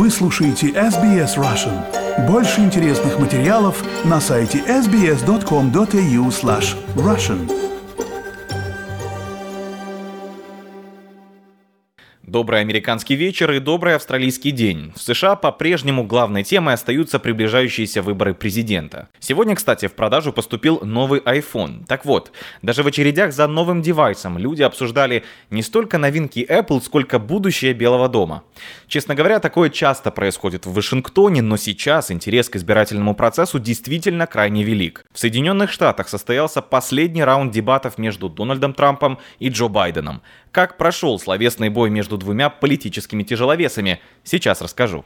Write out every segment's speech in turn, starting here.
Вы слушаете SBS Russian. Больше интересных материалов на сайте sbs.com.au slash russian. Добрый американский вечер и добрый австралийский день. В США по-прежнему главной темой остаются приближающиеся выборы президента. Сегодня, кстати, в продажу поступил новый iPhone. Так вот, даже в очередях за новым девайсом люди обсуждали не столько новинки Apple, сколько будущее Белого дома. Честно говоря, такое часто происходит в Вашингтоне, но сейчас интерес к избирательному процессу действительно крайне велик. В Соединенных Штатах состоялся последний раунд дебатов между Дональдом Трампом и Джо Байденом. Как прошел словесный бой между двумя политическими тяжеловесами, сейчас расскажу.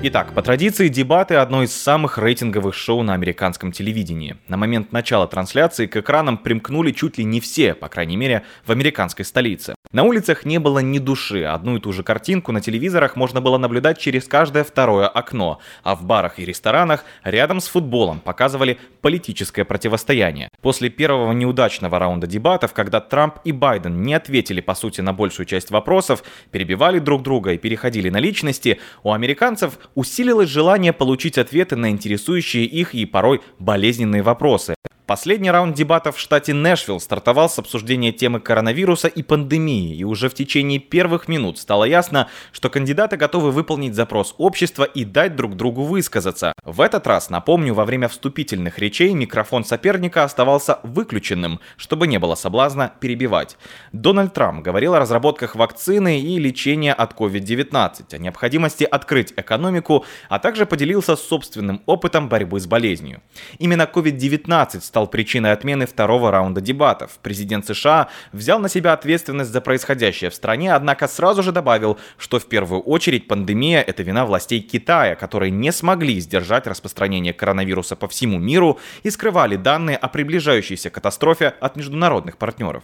Итак, по традиции, дебаты – одно из самых рейтинговых шоу на американском телевидении. На момент начала трансляции к экранам примкнули чуть ли не все, по крайней мере, в американской столице. На улицах не было ни души, одну и ту же картинку на телевизорах можно было наблюдать через каждое второе окно, а в барах и ресторанах рядом с футболом показывали политическое противостояние. После первого неудачного раунда дебатов, когда Трамп и Байден не ответили по сути на большую часть вопросов, перебивали друг друга и переходили на личности, у американцев усилилось желание получить ответы на интересующие их и порой болезненные вопросы. Последний раунд дебатов в штате Нэшвилл стартовал с обсуждения темы коронавируса и пандемии, и уже в течение первых минут стало ясно, что кандидаты готовы выполнить запрос общества и дать друг другу высказаться. В этот раз, напомню, во время вступительных речей микрофон соперника оставался выключенным, чтобы не было соблазна перебивать. Дональд Трамп говорил о разработках вакцины и лечения от COVID-19, о необходимости открыть экономику, а также поделился собственным опытом борьбы с болезнью. Именно COVID-19 стал стал причиной отмены второго раунда дебатов. Президент США взял на себя ответственность за происходящее в стране, однако сразу же добавил, что в первую очередь пандемия – это вина властей Китая, которые не смогли сдержать распространение коронавируса по всему миру и скрывали данные о приближающейся катастрофе от международных партнеров.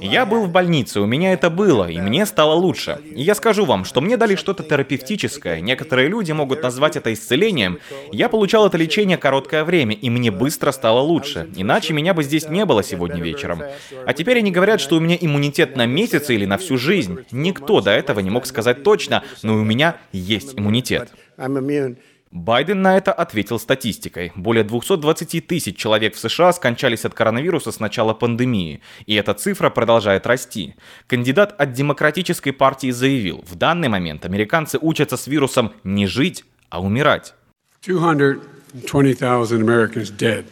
Я был в больнице, у меня это было, и мне стало лучше. И я скажу вам, что мне дали что-то терапевтическое. Некоторые люди могут назвать это исцелением. Я получал это лечение короткое время, и мне быстро стало лучше. Иначе меня бы здесь не было сегодня вечером. А теперь они говорят, что у меня иммунитет на месяц или на всю жизнь. Никто до этого не мог сказать точно, но у меня есть иммунитет. Байден на это ответил статистикой. Более 220 тысяч человек в США скончались от коронавируса с начала пандемии, и эта цифра продолжает расти. Кандидат от Демократической партии заявил, в данный момент американцы учатся с вирусом не жить, а умирать. 220 Americans dead.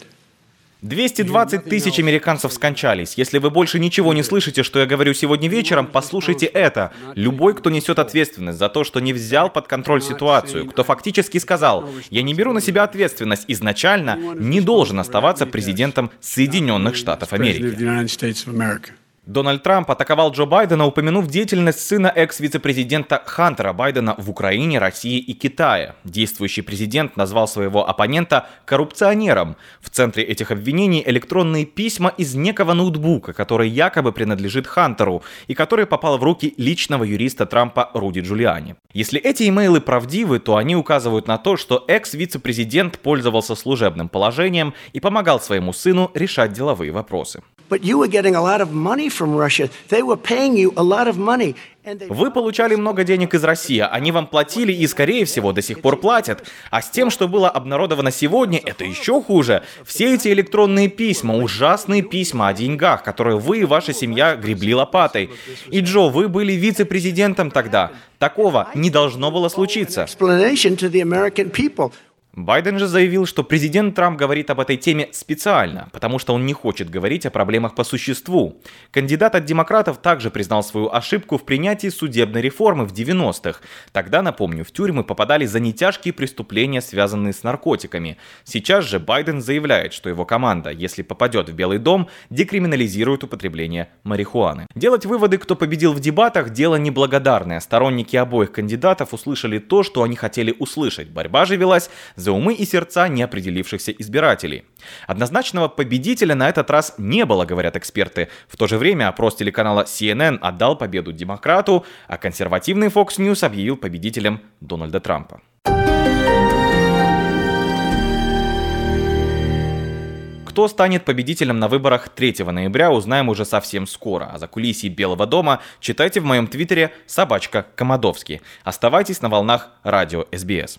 220 тысяч американцев скончались. Если вы больше ничего не слышите, что я говорю сегодня вечером, послушайте это. Любой, кто несет ответственность за то, что не взял под контроль ситуацию, кто фактически сказал, я не беру на себя ответственность изначально, не должен оставаться президентом Соединенных Штатов Америки. Дональд Трамп атаковал Джо Байдена, упомянув деятельность сына экс-вице-президента Хантера Байдена в Украине, России и Китае. Действующий президент назвал своего оппонента коррупционером. В центре этих обвинений электронные письма из некого ноутбука, который якобы принадлежит Хантеру и который попал в руки личного юриста Трампа Руди Джулиани. Если эти имейлы правдивы, то они указывают на то, что экс-вице-президент пользовался служебным положением и помогал своему сыну решать деловые вопросы. Вы получали много денег из России, они вам платили и, скорее всего, до сих пор платят. А с тем, что было обнародовано сегодня, это еще хуже. Все эти электронные письма, ужасные письма о деньгах, которые вы и ваша семья гребли лопатой. И, Джо, вы были вице-президентом тогда. Такого не должно было случиться. Байден же заявил, что президент Трамп говорит об этой теме специально, потому что он не хочет говорить о проблемах по существу. Кандидат от демократов также признал свою ошибку в принятии судебной реформы в 90-х. Тогда, напомню, в тюрьмы попадали за нетяжкие преступления, связанные с наркотиками. Сейчас же Байден заявляет, что его команда, если попадет в Белый дом, декриминализирует употребление марихуаны. Делать выводы, кто победил в дебатах, дело неблагодарное. Сторонники обоих кандидатов услышали то, что они хотели услышать. Борьба же велась за умы и сердца неопределившихся избирателей. Однозначного победителя на этот раз не было, говорят эксперты. В то же время опрос телеканала CNN отдал победу демократу, а консервативный Fox News объявил победителем Дональда Трампа. Кто станет победителем на выборах 3 ноября, узнаем уже совсем скоро. А за кулисье Белого дома читайте в моем твиттере собачка Комодовский. Оставайтесь на волнах радио СБС.